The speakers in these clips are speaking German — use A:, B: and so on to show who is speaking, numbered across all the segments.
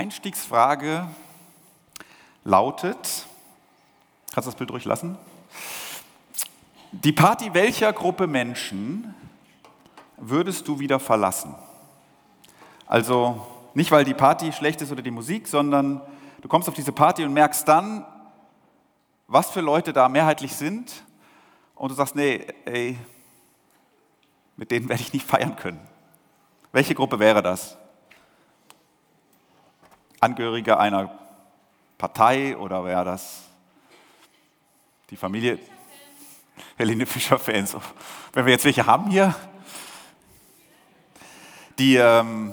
A: Einstiegsfrage lautet, kannst du das Bild durchlassen? Die Party welcher Gruppe Menschen würdest du wieder verlassen? Also nicht, weil die Party schlecht ist oder die Musik, sondern du kommst auf diese Party und merkst dann, was für Leute da mehrheitlich sind und du sagst, nee, ey, mit denen werde ich nicht feiern können. Welche Gruppe wäre das? Angehörige einer Partei oder wäre das die Familie? Helene Fischer-Fans. Wenn wir jetzt welche haben hier, die, ähm,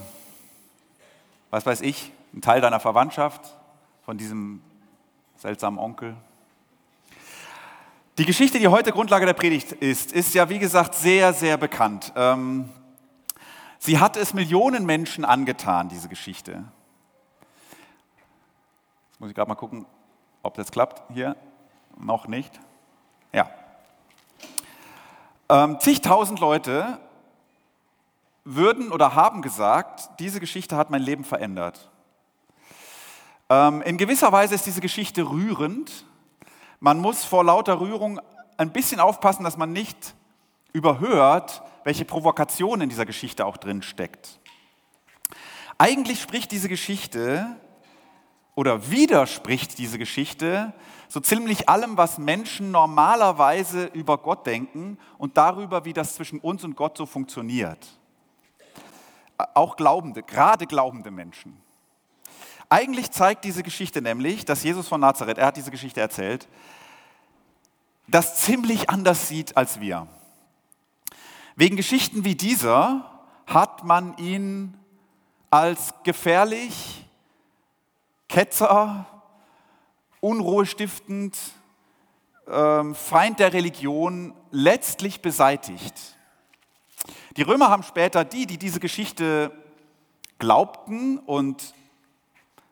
A: was weiß ich, ein Teil deiner Verwandtschaft, von diesem seltsamen Onkel. Die Geschichte, die heute Grundlage der Predigt ist, ist ja wie gesagt sehr, sehr bekannt. Ähm, sie hat es Millionen Menschen angetan, diese Geschichte. Muss ich gerade mal gucken, ob das klappt hier. Noch nicht. Ja. Ähm, zigtausend Leute würden oder haben gesagt, diese Geschichte hat mein Leben verändert. Ähm, in gewisser Weise ist diese Geschichte rührend. Man muss vor lauter Rührung ein bisschen aufpassen, dass man nicht überhört, welche Provokation in dieser Geschichte auch drin steckt. Eigentlich spricht diese Geschichte oder widerspricht diese Geschichte so ziemlich allem, was Menschen normalerweise über Gott denken und darüber, wie das zwischen uns und Gott so funktioniert. Auch Glaubende, gerade glaubende Menschen. Eigentlich zeigt diese Geschichte nämlich, dass Jesus von Nazareth, er hat diese Geschichte erzählt, das ziemlich anders sieht als wir. Wegen Geschichten wie dieser hat man ihn als gefährlich, Ketzer, unruhestiftend, ähm, Feind der Religion letztlich beseitigt. Die Römer haben später die, die diese Geschichte glaubten und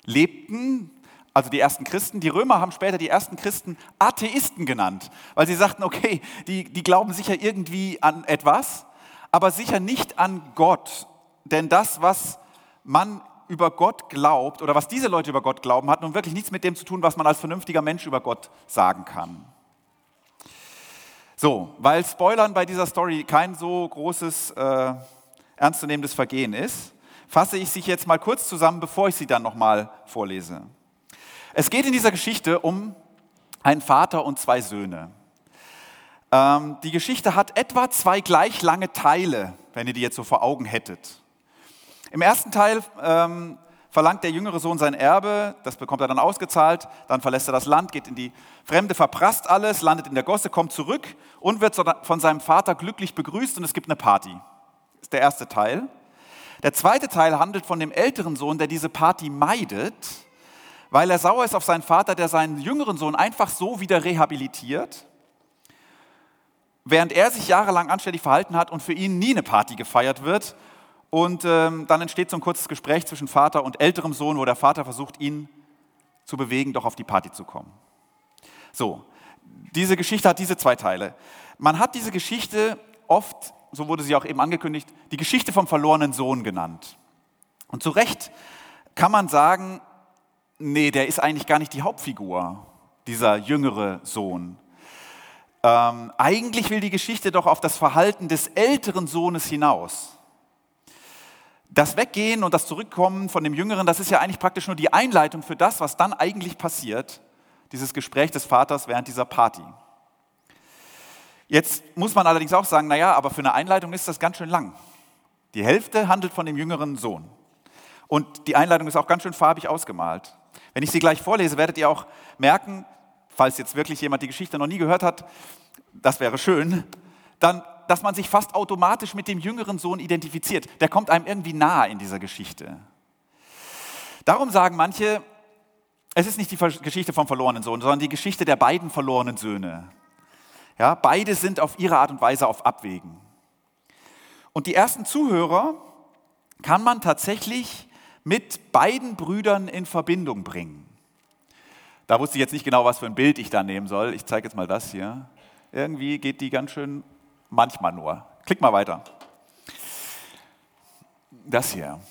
A: lebten, also die ersten Christen, die Römer haben später die ersten Christen Atheisten genannt, weil sie sagten, okay, die, die glauben sicher irgendwie an etwas, aber sicher nicht an Gott. Denn das, was man über Gott glaubt oder was diese Leute über Gott glauben, hat nun wirklich nichts mit dem zu tun, was man als vernünftiger Mensch über Gott sagen kann. So, weil Spoilern bei dieser Story kein so großes, äh, ernstzunehmendes Vergehen ist, fasse ich sie jetzt mal kurz zusammen, bevor ich sie dann nochmal vorlese. Es geht in dieser Geschichte um einen Vater und zwei Söhne. Ähm, die Geschichte hat etwa zwei gleich lange Teile, wenn ihr die jetzt so vor Augen hättet. Im ersten Teil ähm, verlangt der jüngere Sohn sein Erbe, das bekommt er dann ausgezahlt, dann verlässt er das Land, geht in die Fremde, verprasst alles, landet in der Gosse, kommt zurück und wird von seinem Vater glücklich begrüßt und es gibt eine Party. Das ist der erste Teil. Der zweite Teil handelt von dem älteren Sohn, der diese Party meidet, weil er sauer ist auf seinen Vater, der seinen jüngeren Sohn einfach so wieder rehabilitiert, während er sich jahrelang anständig verhalten hat und für ihn nie eine Party gefeiert wird und ähm, dann entsteht so ein kurzes Gespräch zwischen Vater und älterem Sohn, wo der Vater versucht, ihn zu bewegen, doch auf die Party zu kommen. So, diese Geschichte hat diese zwei Teile. Man hat diese Geschichte oft, so wurde sie auch eben angekündigt, die Geschichte vom verlorenen Sohn genannt. Und zu Recht kann man sagen, nee, der ist eigentlich gar nicht die Hauptfigur, dieser jüngere Sohn. Ähm, eigentlich will die Geschichte doch auf das Verhalten des älteren Sohnes hinaus. Das Weggehen und das Zurückkommen von dem Jüngeren, das ist ja eigentlich praktisch nur die Einleitung für das, was dann eigentlich passiert, dieses Gespräch des Vaters während dieser Party. Jetzt muss man allerdings auch sagen, naja, aber für eine Einleitung ist das ganz schön lang. Die Hälfte handelt von dem jüngeren Sohn. Und die Einleitung ist auch ganz schön farbig ausgemalt. Wenn ich sie gleich vorlese, werdet ihr auch merken, falls jetzt wirklich jemand die Geschichte noch nie gehört hat, das wäre schön, dann dass man sich fast automatisch mit dem jüngeren Sohn identifiziert. Der kommt einem irgendwie nahe in dieser Geschichte. Darum sagen manche, es ist nicht die Geschichte vom verlorenen Sohn, sondern die Geschichte der beiden verlorenen Söhne. Ja, beide sind auf ihre Art und Weise auf Abwägen. Und die ersten Zuhörer kann man tatsächlich mit beiden Brüdern in Verbindung bringen. Da wusste ich jetzt nicht genau, was für ein Bild ich da nehmen soll. Ich zeige jetzt mal das hier. Irgendwie geht die ganz schön Manchmal nur. Klick mal weiter. Das hier.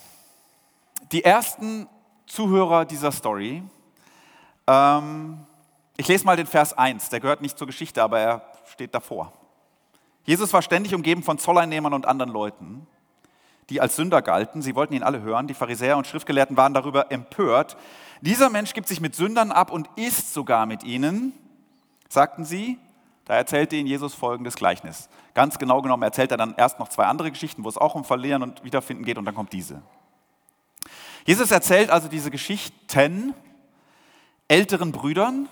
A: Die ersten Zuhörer dieser Story. Ähm, ich lese mal den Vers 1, der gehört nicht zur Geschichte, aber er steht davor. Jesus war ständig umgeben von Zolleinnehmern und anderen Leuten, die als Sünder galten. Sie wollten ihn alle hören. Die Pharisäer und Schriftgelehrten waren darüber empört. Dieser Mensch gibt sich mit Sündern ab und isst sogar mit ihnen, sagten sie. Da erzählte ihnen Jesus folgendes Gleichnis. Ganz genau genommen erzählt er dann erst noch zwei andere Geschichten, wo es auch um Verlieren und Wiederfinden geht und dann kommt diese. Jesus erzählt also diese Geschichten älteren Brüdern,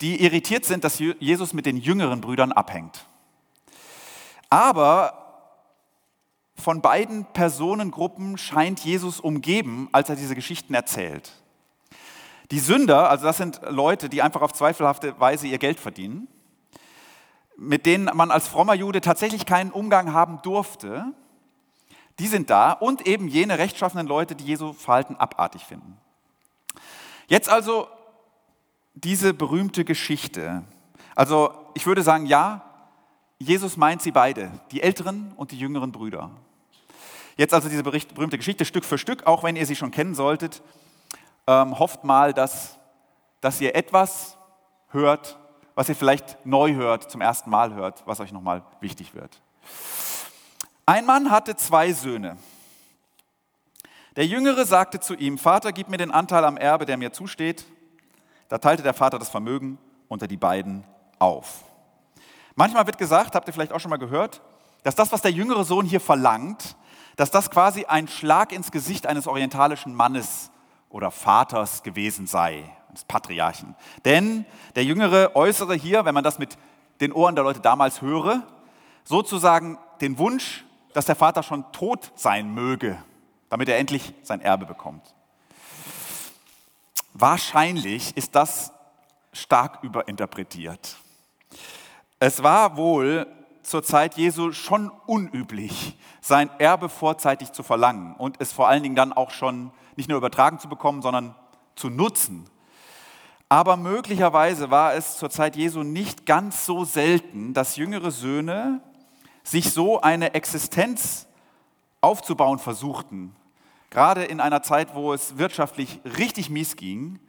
A: die irritiert sind, dass Jesus mit den jüngeren Brüdern abhängt. Aber von beiden Personengruppen scheint Jesus umgeben, als er diese Geschichten erzählt. Die Sünder, also das sind Leute, die einfach auf zweifelhafte Weise ihr Geld verdienen, mit denen man als frommer Jude tatsächlich keinen Umgang haben durfte, die sind da und eben jene rechtschaffenen Leute, die Jesu Verhalten abartig finden. Jetzt also diese berühmte Geschichte. Also ich würde sagen, ja, Jesus meint sie beide, die älteren und die jüngeren Brüder. Jetzt also diese berühmte Geschichte Stück für Stück, auch wenn ihr sie schon kennen solltet, ähm, hofft mal, dass, dass ihr etwas hört, was ihr vielleicht neu hört, zum ersten Mal hört, was euch nochmal wichtig wird. Ein Mann hatte zwei Söhne. Der Jüngere sagte zu ihm, Vater, gib mir den Anteil am Erbe, der mir zusteht. Da teilte der Vater das Vermögen unter die beiden auf. Manchmal wird gesagt, habt ihr vielleicht auch schon mal gehört, dass das, was der jüngere Sohn hier verlangt, dass das quasi ein Schlag ins Gesicht eines orientalischen Mannes oder Vaters gewesen sei, des Patriarchen. Denn der Jüngere äußere hier, wenn man das mit den Ohren der Leute damals höre, sozusagen den Wunsch, dass der Vater schon tot sein möge, damit er endlich sein Erbe bekommt. Wahrscheinlich ist das stark überinterpretiert. Es war wohl zur Zeit Jesu schon unüblich, sein Erbe vorzeitig zu verlangen und es vor allen Dingen dann auch schon nicht nur übertragen zu bekommen, sondern zu nutzen. Aber möglicherweise war es zur Zeit Jesu nicht ganz so selten, dass jüngere Söhne sich so eine Existenz aufzubauen versuchten. Gerade in einer Zeit, wo es wirtschaftlich richtig mies ging.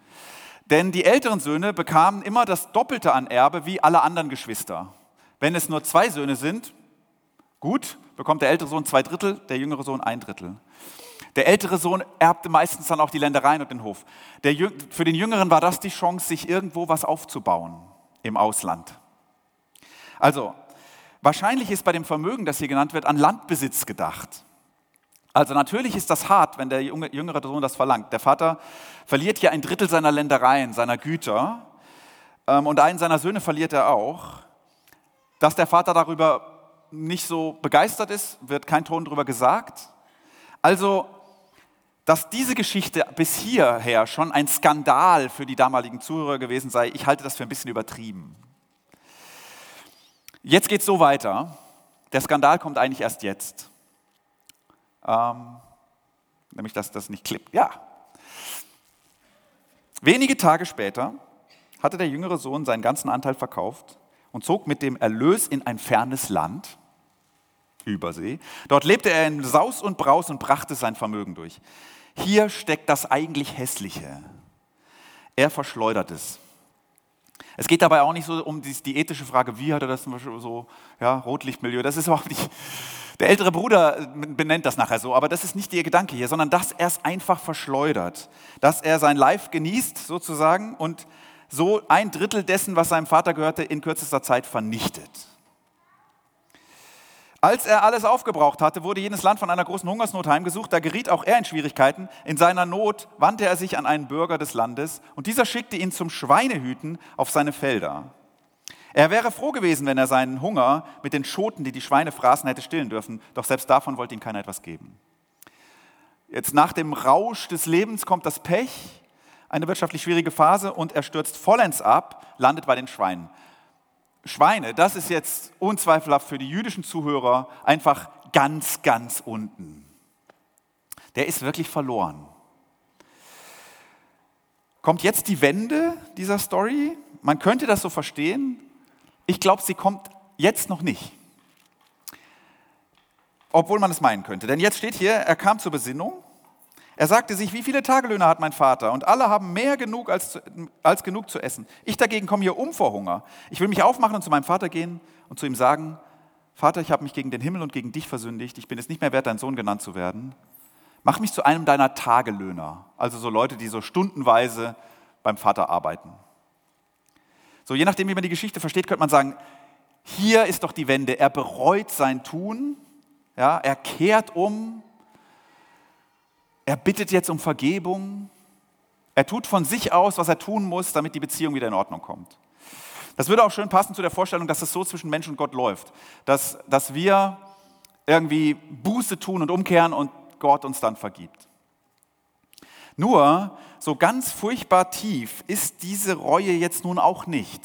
A: Denn die älteren Söhne bekamen immer das Doppelte an Erbe wie alle anderen Geschwister. Wenn es nur zwei Söhne sind, gut, bekommt der ältere Sohn zwei Drittel, der jüngere Sohn ein Drittel. Der ältere Sohn erbte meistens dann auch die Ländereien und den Hof. Der, für den Jüngeren war das die Chance, sich irgendwo was aufzubauen im Ausland. Also, wahrscheinlich ist bei dem Vermögen, das hier genannt wird, an Landbesitz gedacht. Also natürlich ist das hart, wenn der jüngere Sohn das verlangt. Der Vater verliert hier ein Drittel seiner Ländereien, seiner Güter ähm, und einen seiner Söhne verliert er auch. Dass der Vater darüber nicht so begeistert ist, wird kein Ton darüber gesagt. Also dass diese Geschichte bis hierher schon ein Skandal für die damaligen Zuhörer gewesen sei, ich halte das für ein bisschen übertrieben. Jetzt geht es so weiter. Der Skandal kommt eigentlich erst jetzt. Ähm, nämlich, dass das nicht klippt. Ja. Wenige Tage später hatte der jüngere Sohn seinen ganzen Anteil verkauft und zog mit dem Erlös in ein fernes Land, Übersee. Dort lebte er in Saus und Braus und brachte sein Vermögen durch. Hier steckt das eigentlich Hässliche. Er verschleudert es. Es geht dabei auch nicht so um die ethische Frage, wie hat er das zum Beispiel so, ja, Rotlichtmilieu, das ist überhaupt nicht, der ältere Bruder benennt das nachher so, aber das ist nicht der Gedanke hier, sondern dass er es einfach verschleudert, dass er sein Life genießt sozusagen und so ein Drittel dessen, was seinem Vater gehörte, in kürzester Zeit vernichtet. Als er alles aufgebraucht hatte, wurde jenes Land von einer großen Hungersnot heimgesucht. Da geriet auch er in Schwierigkeiten. In seiner Not wandte er sich an einen Bürger des Landes und dieser schickte ihn zum Schweinehüten auf seine Felder. Er wäre froh gewesen, wenn er seinen Hunger mit den Schoten, die die Schweine fraßen, hätte stillen dürfen. Doch selbst davon wollte ihm keiner etwas geben. Jetzt nach dem Rausch des Lebens kommt das Pech, eine wirtschaftlich schwierige Phase und er stürzt vollends ab, landet bei den Schweinen. Schweine, das ist jetzt unzweifelhaft für die jüdischen Zuhörer einfach ganz, ganz unten. Der ist wirklich verloren. Kommt jetzt die Wende dieser Story? Man könnte das so verstehen. Ich glaube, sie kommt jetzt noch nicht. Obwohl man es meinen könnte. Denn jetzt steht hier, er kam zur Besinnung, Er sagte sich, wie viele Tagelöhner hat mein Vater? Und alle haben mehr genug als, als genug zu essen. Ich dagegen komme hier um vor Hunger. Ich will mich aufmachen und zu meinem Vater gehen und zu ihm sagen, Vater, ich habe mich gegen den Himmel und gegen dich versündigt. Ich bin es nicht mehr wert, dein Sohn genannt zu werden. Mach mich zu einem deiner Tagelöhner. Also so Leute, die so stundenweise beim Vater arbeiten. So, je nachdem, wie man die Geschichte versteht, könnte man sagen, hier ist doch die Wende. Er bereut sein Tun, ja, er kehrt um, er bittet jetzt um Vergebung. Er tut von sich aus, was er tun muss, damit die Beziehung wieder in Ordnung kommt. Das würde auch schön passen zu der Vorstellung, dass es so zwischen Mensch und Gott läuft. Dass, dass wir irgendwie Buße tun und umkehren und Gott uns dann vergibt. Nur, so ganz furchtbar tief ist diese Reue jetzt nun auch nicht.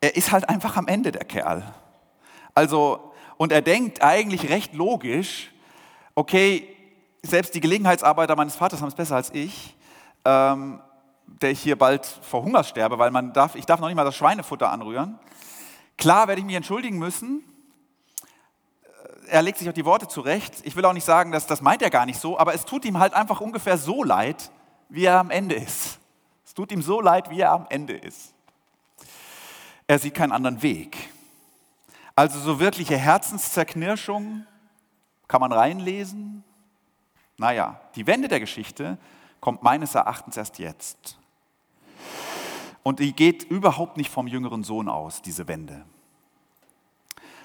A: Er ist halt einfach am Ende der Kerl. Also, und er denkt eigentlich recht logisch, okay, selbst die Gelegenheitsarbeiter meines Vaters haben es besser als ich, ähm, der ich hier bald vor Hunger sterbe, weil man darf, ich darf noch nicht mal das Schweinefutter anrühren. Klar werde ich mich entschuldigen müssen. Er legt sich auch die Worte zurecht. Ich will auch nicht sagen, dass das meint er gar nicht so, aber es tut ihm halt einfach ungefähr so leid, wie er am Ende ist. Es tut ihm so leid, wie er am Ende ist. Er sieht keinen anderen Weg. Also so wirkliche Herzenszerknirschung kann man reinlesen, naja, die Wende der Geschichte kommt meines Erachtens erst jetzt. Und die geht überhaupt nicht vom jüngeren Sohn aus, diese Wende.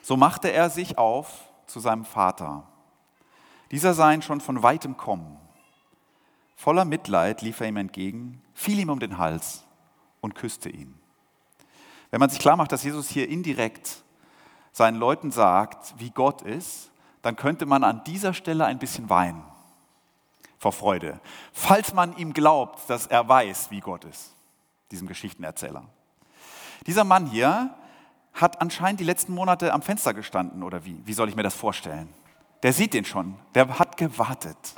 A: So machte er sich auf zu seinem Vater. Dieser sah ihn schon von weitem kommen. Voller Mitleid lief er ihm entgegen, fiel ihm um den Hals und küsste ihn. Wenn man sich klar macht, dass Jesus hier indirekt seinen Leuten sagt, wie Gott ist, dann könnte man an dieser Stelle ein bisschen weinen vor Freude, falls man ihm glaubt, dass er weiß, wie Gott ist, diesem Geschichtenerzähler. Dieser Mann hier hat anscheinend die letzten Monate am Fenster gestanden oder wie? Wie soll ich mir das vorstellen? Der sieht den schon, der hat gewartet.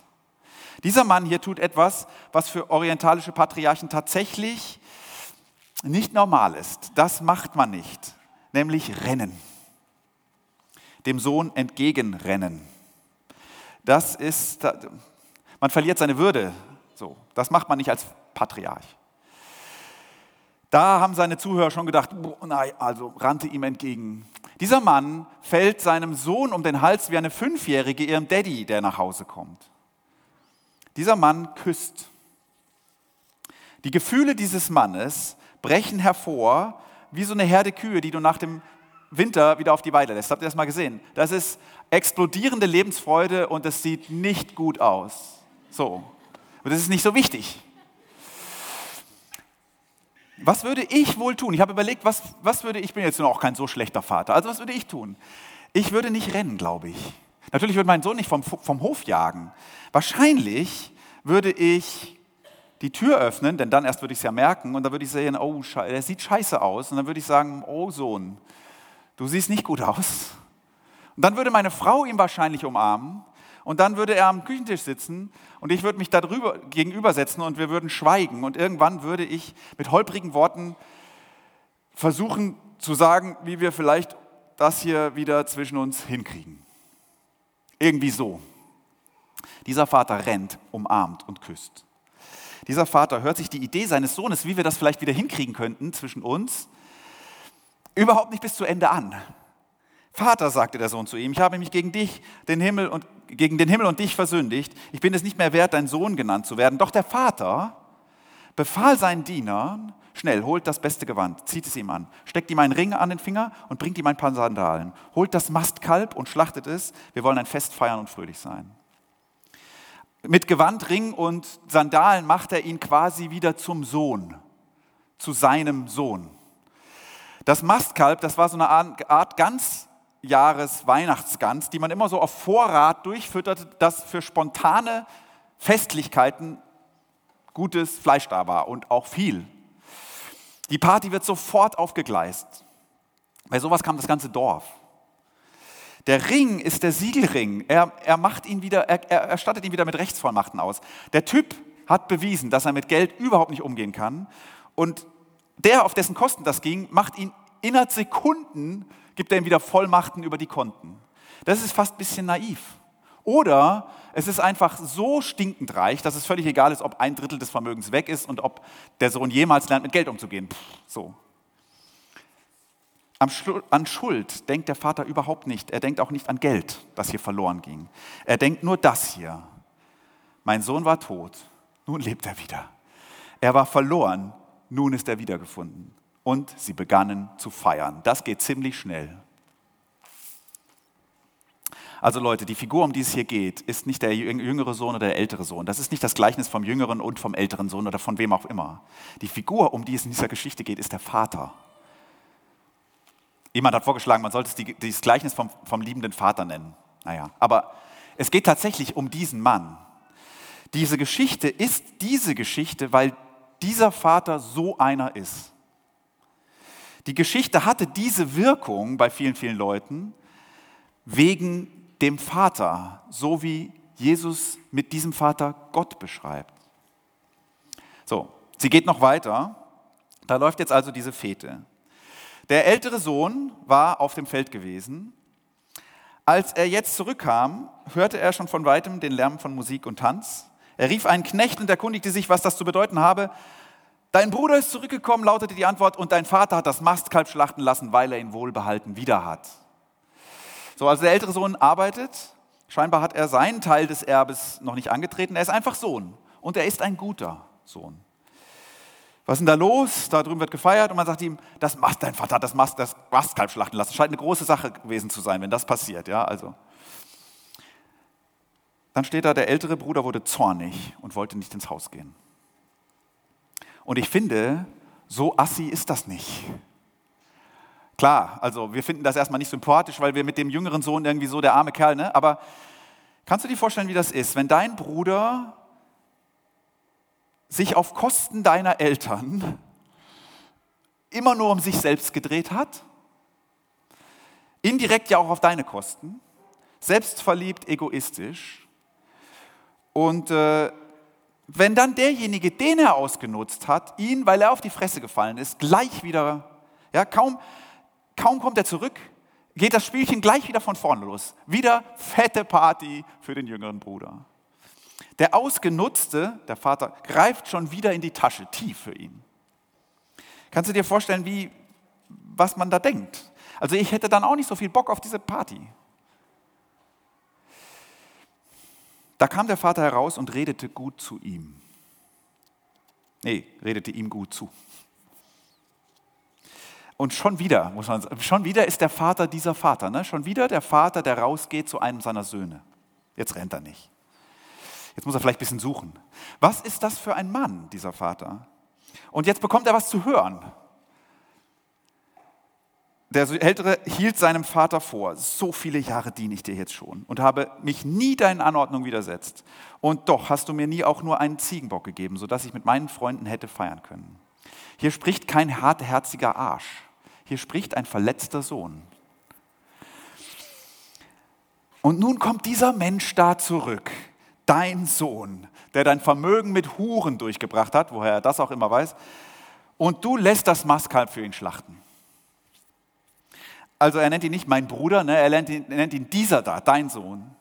A: Dieser Mann hier tut etwas, was für orientalische Patriarchen tatsächlich nicht normal ist. Das macht man nicht, nämlich rennen. Dem Sohn entgegenrennen. Das ist, man verliert seine Würde. So, das macht man nicht als Patriarch. Da haben seine Zuhörer schon gedacht, nein, also rannte ihm entgegen. Dieser Mann fällt seinem Sohn um den Hals wie eine Fünfjährige ihrem Daddy, der nach Hause kommt. Dieser Mann küsst. Die Gefühle dieses Mannes brechen hervor wie so eine Herde Kühe, die du nach dem Winter wieder auf die Weide lässt. Habt ihr das mal gesehen? Das ist explodierende Lebensfreude und es sieht nicht gut aus. So. Und das ist nicht so wichtig. Was würde ich wohl tun? Ich habe überlegt, was, was würde ich, bin jetzt auch kein so schlechter Vater, also was würde ich tun? Ich würde nicht rennen, glaube ich. Natürlich würde mein Sohn nicht vom, vom Hof jagen. Wahrscheinlich würde ich die Tür öffnen, denn dann erst würde ich es ja merken und dann würde ich sehen, oh, er sieht scheiße aus. Und dann würde ich sagen, oh Sohn, du siehst nicht gut aus. Und dann würde meine Frau ihn wahrscheinlich umarmen und dann würde er am Küchentisch sitzen und ich würde mich darüber gegenübersetzen und wir würden schweigen. Und irgendwann würde ich mit holprigen Worten versuchen zu sagen, wie wir vielleicht das hier wieder zwischen uns hinkriegen. Irgendwie so. Dieser Vater rennt, umarmt und küsst. Dieser Vater hört sich die Idee seines Sohnes, wie wir das vielleicht wieder hinkriegen könnten zwischen uns, überhaupt nicht bis zu Ende an. Vater, sagte der Sohn zu ihm, ich habe mich gegen dich, den Himmel und gegen den Himmel und dich versündigt. Ich bin es nicht mehr wert, dein Sohn genannt zu werden. Doch der Vater befahl seinen Dienern, schnell, holt das beste Gewand, zieht es ihm an, steckt ihm einen Ring an den Finger und bringt ihm ein paar Sandalen. Holt das Mastkalb und schlachtet es. Wir wollen ein Fest feiern und fröhlich sein. Mit Gewand, Ring und Sandalen macht er ihn quasi wieder zum Sohn, zu seinem Sohn. Das Mastkalb, das war so eine Art ganz Jahres-Weihnachtsgans, die man immer so auf Vorrat durchfüttert, dass für spontane Festlichkeiten gutes Fleisch da war und auch viel. Die Party wird sofort aufgegleist. Bei sowas kam das ganze Dorf. Der Ring ist der Siegelring. Er, er, macht ihn wieder, er, er erstattet ihn wieder mit Rechtsvollmachten aus. Der Typ hat bewiesen, dass er mit Geld überhaupt nicht umgehen kann. Und der, auf dessen Kosten das ging, macht ihn innerhalb Sekunden gibt er ihm wieder Vollmachten über die Konten. Das ist fast ein bisschen naiv. Oder es ist einfach so stinkend reich, dass es völlig egal ist, ob ein Drittel des Vermögens weg ist und ob der Sohn jemals lernt, mit Geld umzugehen. Pff, so. An Schuld denkt der Vater überhaupt nicht. Er denkt auch nicht an Geld, das hier verloren ging. Er denkt nur das hier. Mein Sohn war tot, nun lebt er wieder. Er war verloren, nun ist er wiedergefunden. Und sie begannen zu feiern. Das geht ziemlich schnell. Also Leute, die Figur, um die es hier geht, ist nicht der jüngere Sohn oder der ältere Sohn. Das ist nicht das Gleichnis vom jüngeren und vom älteren Sohn oder von wem auch immer. Die Figur, um die es in dieser Geschichte geht, ist der Vater. Jemand hat vorgeschlagen, man sollte es die, dieses Gleichnis vom, vom liebenden Vater nennen. Naja, aber es geht tatsächlich um diesen Mann. Diese Geschichte ist diese Geschichte, weil dieser Vater so einer ist. Die Geschichte hatte diese Wirkung bei vielen, vielen Leuten wegen dem Vater, so wie Jesus mit diesem Vater Gott beschreibt. So, sie geht noch weiter. Da läuft jetzt also diese Fete. Der ältere Sohn war auf dem Feld gewesen. Als er jetzt zurückkam, hörte er schon von weitem den Lärm von Musik und Tanz. Er rief einen Knecht und erkundigte sich, was das zu bedeuten habe. Dein Bruder ist zurückgekommen, lautete die Antwort, und dein Vater hat das Mastkalb schlachten lassen, weil er ihn wohlbehalten wieder hat. So, also der ältere Sohn arbeitet. Scheinbar hat er seinen Teil des Erbes noch nicht angetreten. Er ist einfach Sohn. Und er ist ein guter Sohn. Was ist denn da los? Da drüben wird gefeiert und man sagt ihm, das macht dein Vater, das Mast, das Mastkalb schlachten lassen. Scheint eine große Sache gewesen zu sein, wenn das passiert. Ja, also. Dann steht da, der ältere Bruder wurde zornig und wollte nicht ins Haus gehen. Und ich finde, so assi ist das nicht. Klar, also wir finden das erstmal nicht sympathisch, weil wir mit dem jüngeren Sohn irgendwie so der arme Kerl, ne? Aber kannst du dir vorstellen, wie das ist, wenn dein Bruder sich auf Kosten deiner Eltern immer nur um sich selbst gedreht hat? Indirekt ja auch auf deine Kosten, selbstverliebt, egoistisch. Und äh, wenn dann derjenige, den er ausgenutzt hat, ihn, weil er auf die Fresse gefallen ist, gleich wieder, ja, kaum, Kaum kommt er zurück, geht das Spielchen gleich wieder von vorne los. Wieder fette Party für den jüngeren Bruder. Der Ausgenutzte, der Vater, greift schon wieder in die Tasche, tief für ihn. Kannst du dir vorstellen, wie, was man da denkt? Also ich hätte dann auch nicht so viel Bock auf diese Party. Da kam der Vater heraus und redete gut zu ihm. Nee, redete ihm gut zu. Und schon wieder, muss man sagen, schon wieder ist der Vater dieser Vater. Ne? Schon wieder der Vater, der rausgeht zu einem seiner Söhne. Jetzt rennt er nicht. Jetzt muss er vielleicht ein bisschen suchen. Was ist das für ein Mann, dieser Vater? Und jetzt bekommt er was zu hören. Der Ältere hielt seinem Vater vor, so viele Jahre diene ich dir jetzt schon und habe mich nie deinen Anordnungen widersetzt. Und doch hast du mir nie auch nur einen Ziegenbock gegeben, sodass ich mit meinen Freunden hätte feiern können. Hier spricht kein hartherziger Arsch. Hier spricht ein verletzter Sohn. Und nun kommt dieser Mensch da zurück, dein Sohn, der dein Vermögen mit Huren durchgebracht hat, woher er das auch immer weiß, und du lässt das Mastkalb für ihn schlachten. Also er nennt ihn nicht mein Bruder, ne? er, nennt ihn, er nennt ihn dieser da, dein Sohn.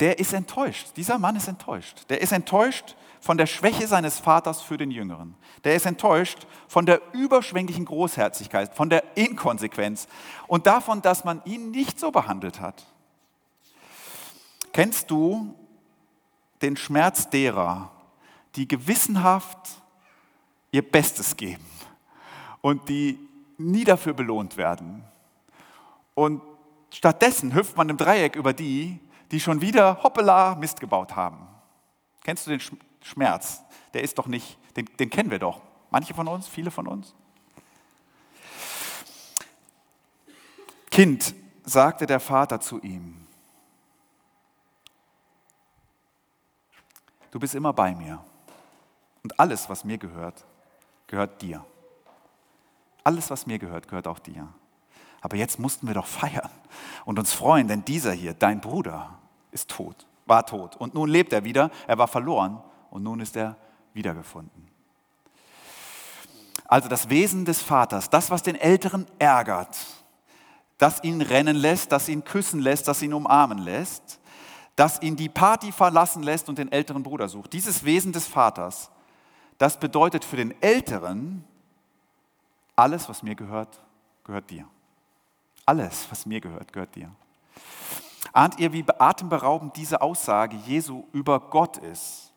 A: Der ist enttäuscht, dieser Mann ist enttäuscht. Der ist enttäuscht von der Schwäche seines Vaters für den Jüngeren. Der ist enttäuscht von der überschwänglichen Großherzigkeit, von der Inkonsequenz und davon, dass man ihn nicht so behandelt hat. Kennst du den Schmerz derer, die gewissenhaft ihr Bestes geben und die nie dafür belohnt werden? Und stattdessen hüpft man im Dreieck über die, die schon wieder hoppala Mist gebaut haben. Kennst du den Schmerz, der ist doch nicht, den, den kennen wir doch. Manche von uns, viele von uns. Kind, sagte der Vater zu ihm, du bist immer bei mir und alles, was mir gehört, gehört dir. Alles, was mir gehört, gehört auch dir. Aber jetzt mussten wir doch feiern und uns freuen, denn dieser hier, dein Bruder, ist tot, war tot und nun lebt er wieder. Er war verloren und nun ist er wiedergefunden. Also das Wesen des Vaters, das, was den Älteren ärgert, das ihn rennen lässt, das ihn küssen lässt, das ihn umarmen lässt, das ihn die Party verlassen lässt und den älteren Bruder sucht. Dieses Wesen des Vaters, das bedeutet für den Älteren, alles, was mir gehört, gehört dir. Alles, was mir gehört, gehört dir. Ahnt ihr, wie atemberaubend diese Aussage Jesu über Gott ist?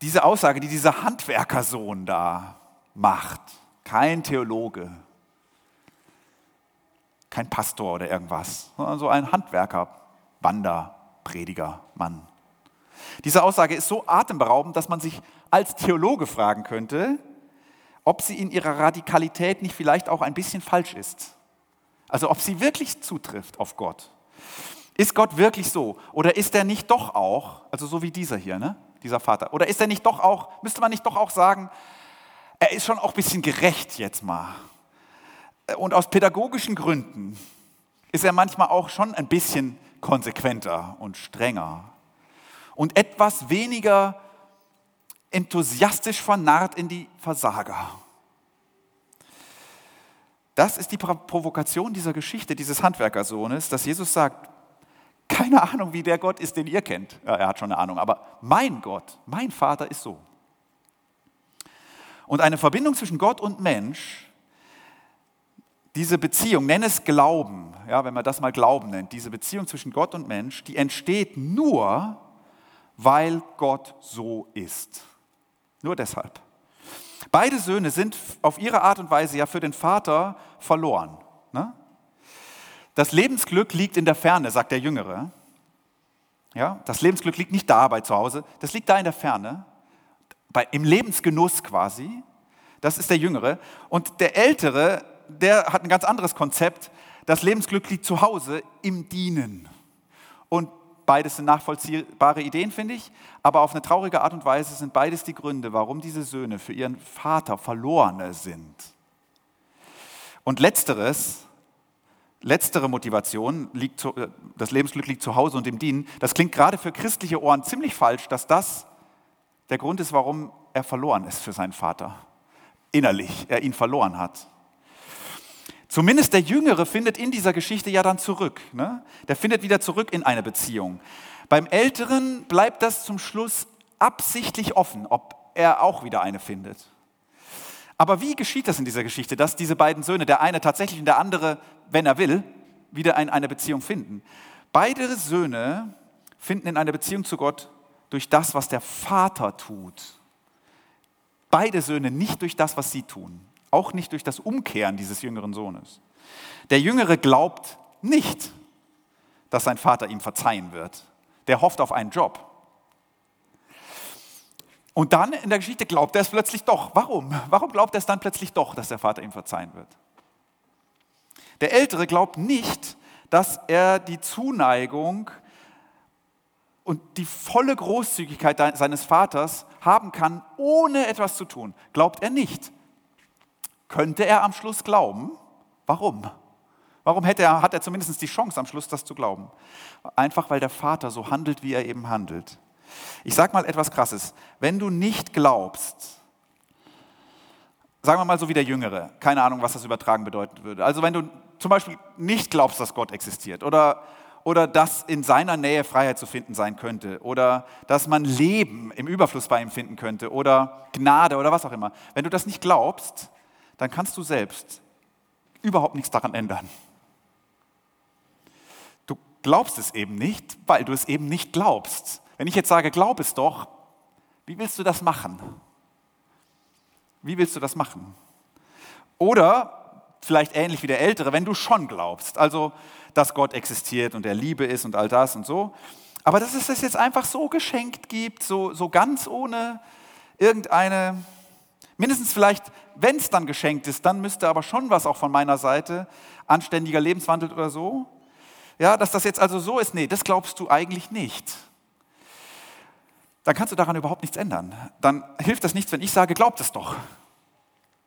A: Diese Aussage, die dieser Handwerkersohn da macht, kein Theologe, kein Pastor oder irgendwas, sondern so ein Handwerker, Wander, Prediger, Mann. Diese Aussage ist so atemberaubend, dass man sich als Theologe fragen könnte, ob sie in ihrer Radikalität nicht vielleicht auch ein bisschen falsch ist. Also ob sie wirklich zutrifft auf Gott. Ist Gott wirklich so? Oder ist er nicht doch auch, also so wie dieser hier, ne? dieser Vater, oder ist er nicht doch auch, müsste man nicht doch auch sagen, er ist schon auch ein bisschen gerecht jetzt mal. Und aus pädagogischen Gründen ist er manchmal auch schon ein bisschen konsequenter und strenger und etwas weniger enthusiastisch vernarrt in die Versager. Das ist die Provokation dieser Geschichte, dieses Handwerkersohnes, dass Jesus sagt, keine Ahnung, wie der Gott ist, den ihr kennt. Ja, er hat schon eine Ahnung, aber mein Gott, mein Vater ist so. Und eine Verbindung zwischen Gott und Mensch, diese Beziehung, nenn es Glauben, ja, wenn man das mal Glauben nennt, diese Beziehung zwischen Gott und Mensch, die entsteht nur, weil Gott so ist. Nur deshalb. Beide Söhne sind auf ihre Art und Weise ja für den Vater verloren. Ne? Das Lebensglück liegt in der Ferne, sagt der Jüngere. Ja, das Lebensglück liegt nicht da bei zu Hause, das liegt da in der Ferne, bei, im Lebensgenuss quasi. Das ist der Jüngere. Und der Ältere, der hat ein ganz anderes Konzept. Das Lebensglück liegt zu Hause im Dienen. Und beides sind nachvollziehbare Ideen, finde ich. Aber auf eine traurige Art und Weise sind beides die Gründe, warum diese Söhne für ihren Vater Verlorene sind. Und letzteres letztere Motivation, liegt zu, äh, das Lebensglück liegt zu Hause und im Dienen, das klingt gerade für christliche Ohren ziemlich falsch, dass das der Grund ist, warum er verloren ist für seinen Vater. Innerlich, er ihn verloren hat. Zumindest der Jüngere findet in dieser Geschichte ja dann zurück. Ne? Der findet wieder zurück in eine Beziehung. Beim Älteren bleibt das zum Schluss absichtlich offen, ob er auch wieder eine findet. Aber wie geschieht das in dieser Geschichte, dass diese beiden Söhne, der eine tatsächlich und der andere, wenn er will, wieder in eine Beziehung finden? Beide Söhne finden in eine Beziehung zu Gott durch das, was der Vater tut. Beide Söhne nicht durch das, was sie tun. Auch nicht durch das Umkehren dieses jüngeren Sohnes. Der Jüngere glaubt nicht, dass sein Vater ihm verzeihen wird. Der hofft auf einen Job. Und dann in der Geschichte glaubt er es plötzlich doch. Warum? Warum glaubt er es dann plötzlich doch, dass der Vater ihm verzeihen wird? Der Ältere glaubt nicht, dass er die Zuneigung und die volle Großzügigkeit seines Vaters haben kann, ohne etwas zu tun. Glaubt er nicht. Könnte er am Schluss glauben? Warum? Warum er, hat er zumindest die Chance, am Schluss das zu glauben? Einfach weil der Vater so handelt, wie er eben handelt. Ich sage mal etwas Krasses. Wenn du nicht glaubst, sagen wir mal so wie der Jüngere, keine Ahnung, was das übertragen bedeuten würde. Also wenn du zum Beispiel nicht glaubst, dass Gott existiert oder, oder dass in seiner Nähe Freiheit zu finden sein könnte oder dass man Leben im Überfluss bei ihm finden könnte oder Gnade oder was auch immer. Wenn du das nicht glaubst, dann kannst du selbst überhaupt nichts daran ändern. Du glaubst es eben nicht, weil du es eben nicht glaubst. Wenn ich jetzt sage, glaub es doch, wie willst du das machen? Wie willst du das machen? Oder vielleicht ähnlich wie der Ältere, wenn du schon glaubst, also dass Gott existiert und er Liebe ist und all das und so, aber dass es das jetzt einfach so geschenkt gibt, so, so ganz ohne irgendeine, mindestens vielleicht, wenn es dann geschenkt ist, dann müsste aber schon was auch von meiner Seite, anständiger Lebenswandel oder so, ja, dass das jetzt also so ist, nee, das glaubst du eigentlich nicht dann kannst du daran überhaupt nichts ändern. Dann hilft das nichts, wenn ich sage, glaubt es doch.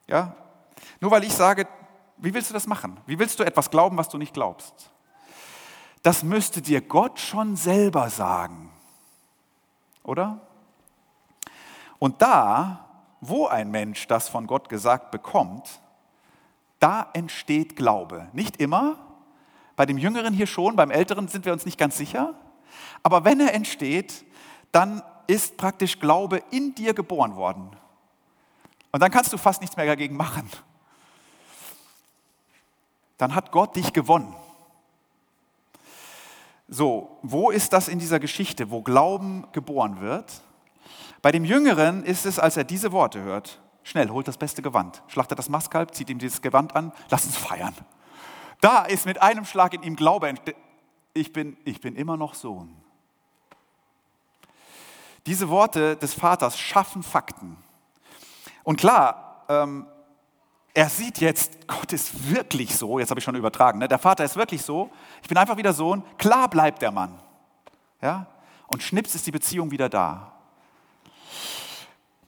A: Ja? Nur weil ich sage, wie willst du das machen? Wie willst du etwas glauben, was du nicht glaubst? Das müsste dir Gott schon selber sagen. Oder? Und da, wo ein Mensch das von Gott gesagt bekommt, da entsteht Glaube. Nicht immer, bei dem Jüngeren hier schon, beim Älteren sind wir uns nicht ganz sicher. Aber wenn er entsteht, dann ist praktisch Glaube in dir geboren worden. Und dann kannst du fast nichts mehr dagegen machen. Dann hat Gott dich gewonnen. So, wo ist das in dieser Geschichte, wo Glauben geboren wird? Bei dem Jüngeren ist es, als er diese Worte hört, schnell, holt das beste Gewand, schlachtet das Mastkalb, zieht ihm dieses Gewand an, lass uns feiern. Da ist mit einem Schlag in ihm Glaube Ich bin, ich bin immer noch Sohn. Diese Worte des Vaters schaffen Fakten. Und klar, ähm, er sieht jetzt, Gott ist wirklich so, jetzt habe ich schon übertragen, ne? der Vater ist wirklich so, ich bin einfach wieder Sohn, klar bleibt der Mann. Ja? Und schnips ist die Beziehung wieder da.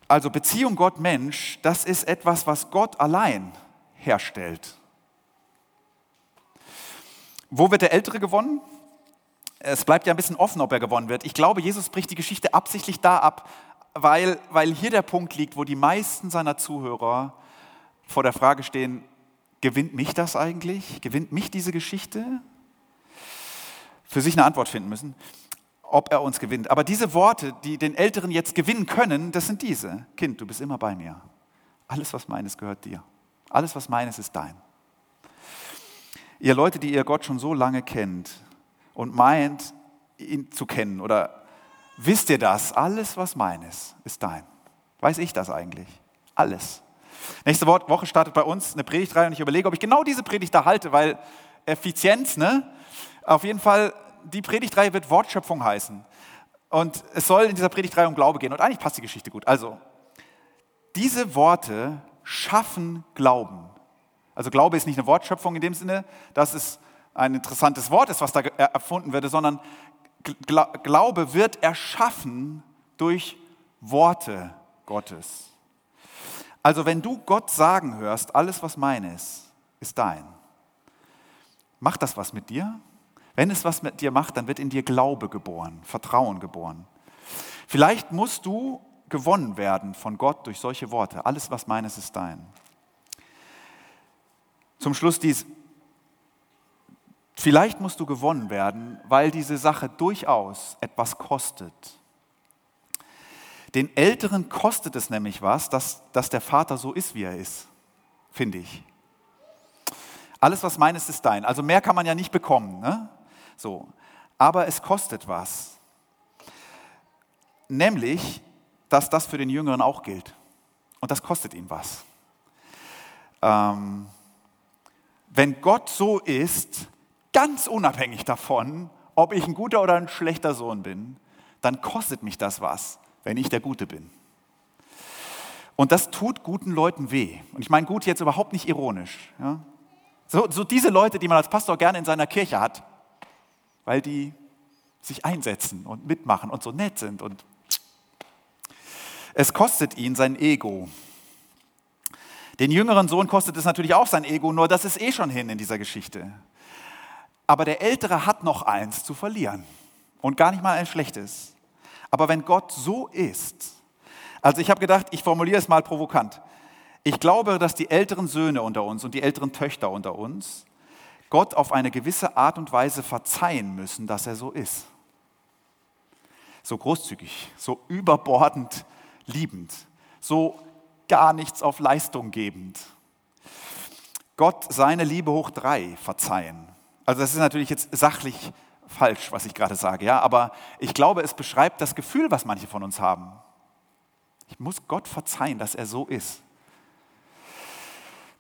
A: Also Beziehung Gott-Mensch, das ist etwas, was Gott allein herstellt. Wo wird der Ältere gewonnen? Es bleibt ja ein bisschen offen, ob er gewonnen wird. Ich glaube, Jesus bricht die Geschichte absichtlich da ab, weil, weil hier der Punkt liegt, wo die meisten seiner Zuhörer vor der Frage stehen, gewinnt mich das eigentlich? Gewinnt mich diese Geschichte? Für sich eine Antwort finden müssen, ob er uns gewinnt. Aber diese Worte, die den Älteren jetzt gewinnen können, das sind diese. Kind, du bist immer bei mir. Alles, was meines, gehört dir. Alles, was meines, ist dein. Ihr Leute, die ihr Gott schon so lange kennt und meint, ihn zu kennen, oder wisst ihr das? Alles, was meines, ist dein. Weiß ich das eigentlich? Alles. Nächste Woche startet bei uns eine Predigtreihe und ich überlege, ob ich genau diese Predigt da halte, weil Effizienz, ne? Auf jeden Fall, die Predigtreihe wird Wortschöpfung heißen. Und es soll in dieser Predigtreihe um Glaube gehen. Und eigentlich passt die Geschichte gut. Also, diese Worte schaffen Glauben. Also Glaube ist nicht eine Wortschöpfung in dem Sinne, dass es ein interessantes Wort ist, was da erfunden würde, sondern Glaube wird erschaffen durch Worte Gottes. Also wenn du Gott sagen hörst, alles was mein ist, ist dein. Macht das was mit dir? Wenn es was mit dir macht, dann wird in dir Glaube geboren, Vertrauen geboren. Vielleicht musst du gewonnen werden von Gott durch solche Worte. Alles was meines ist dein. Zum Schluss dies. Vielleicht musst du gewonnen werden, weil diese Sache durchaus etwas kostet. Den Älteren kostet es nämlich was, dass, dass der Vater so ist, wie er ist, finde ich. Alles, was meines, ist dein. Also mehr kann man ja nicht bekommen. Ne? So. Aber es kostet was. Nämlich, dass das für den Jüngeren auch gilt. Und das kostet ihn was. Ähm, wenn Gott so ist, ganz unabhängig davon, ob ich ein guter oder ein schlechter Sohn bin, dann kostet mich das was, wenn ich der Gute bin. Und das tut guten Leuten weh. Und ich meine gut jetzt überhaupt nicht ironisch. Ja? So, so diese Leute, die man als Pastor gerne in seiner Kirche hat, weil die sich einsetzen und mitmachen und so nett sind. Und es kostet ihn sein Ego, den jüngeren Sohn kostet es natürlich auch sein Ego, nur das ist eh schon hin in dieser Geschichte. Aber der Ältere hat noch eins zu verlieren und gar nicht mal ein schlechtes. Aber wenn Gott so ist, also ich habe gedacht, ich formuliere es mal provokant. Ich glaube, dass die älteren Söhne unter uns und die älteren Töchter unter uns Gott auf eine gewisse Art und Weise verzeihen müssen, dass er so ist. So großzügig, so überbordend liebend, so gar nichts auf Leistung gebend. Gott seine Liebe hoch drei verzeihen. Also das ist natürlich jetzt sachlich falsch, was ich gerade sage, ja, aber ich glaube, es beschreibt das Gefühl, was manche von uns haben. Ich muss Gott verzeihen, dass er so ist.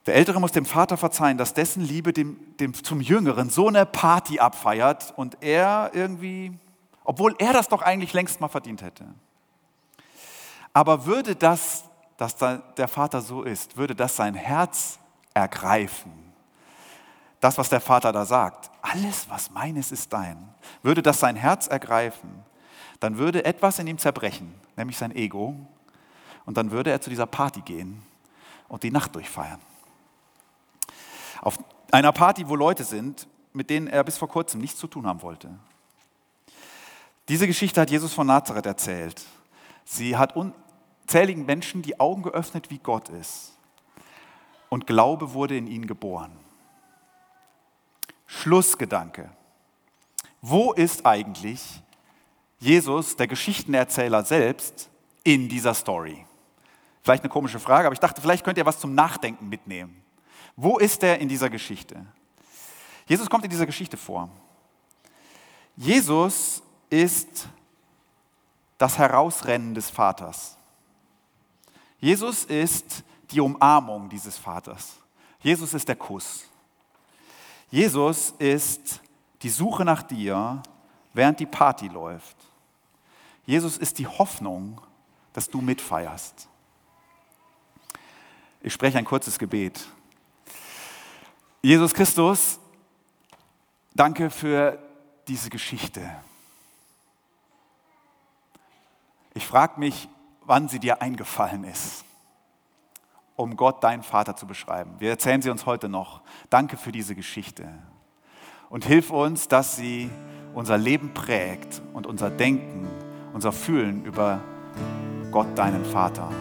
A: Der Ältere muss dem Vater verzeihen, dass dessen Liebe dem, dem, zum Jüngeren so eine Party abfeiert und er irgendwie, obwohl er das doch eigentlich längst mal verdient hätte. Aber würde das dass der Vater so ist, würde das sein Herz ergreifen. Das, was der Vater da sagt, alles, was meines ist dein, würde das sein Herz ergreifen, dann würde etwas in ihm zerbrechen, nämlich sein Ego, und dann würde er zu dieser Party gehen und die Nacht durchfeiern. Auf einer Party, wo Leute sind, mit denen er bis vor kurzem nichts zu tun haben wollte. Diese Geschichte hat Jesus von Nazareth erzählt. Sie hat zähligen Menschen die Augen geöffnet, wie Gott ist. und Glaube wurde in ihn geboren. Schlussgedanke. Wo ist eigentlich Jesus, der Geschichtenerzähler selbst, in dieser Story? Vielleicht eine komische Frage, aber ich dachte, vielleicht könnt ihr was zum Nachdenken mitnehmen. Wo ist er in dieser Geschichte? Jesus kommt in dieser Geschichte vor. Jesus ist das Herausrennen des Vaters. Jesus ist die Umarmung dieses Vaters. Jesus ist der Kuss. Jesus ist die Suche nach dir, während die Party läuft. Jesus ist die Hoffnung, dass du mitfeierst. Ich spreche ein kurzes Gebet. Jesus Christus, danke für diese Geschichte. Ich frage mich, wann sie dir eingefallen ist, um Gott, deinen Vater, zu beschreiben. Wir erzählen sie uns heute noch. Danke für diese Geschichte. Und hilf uns, dass sie unser Leben prägt und unser Denken, unser Fühlen über Gott, deinen Vater.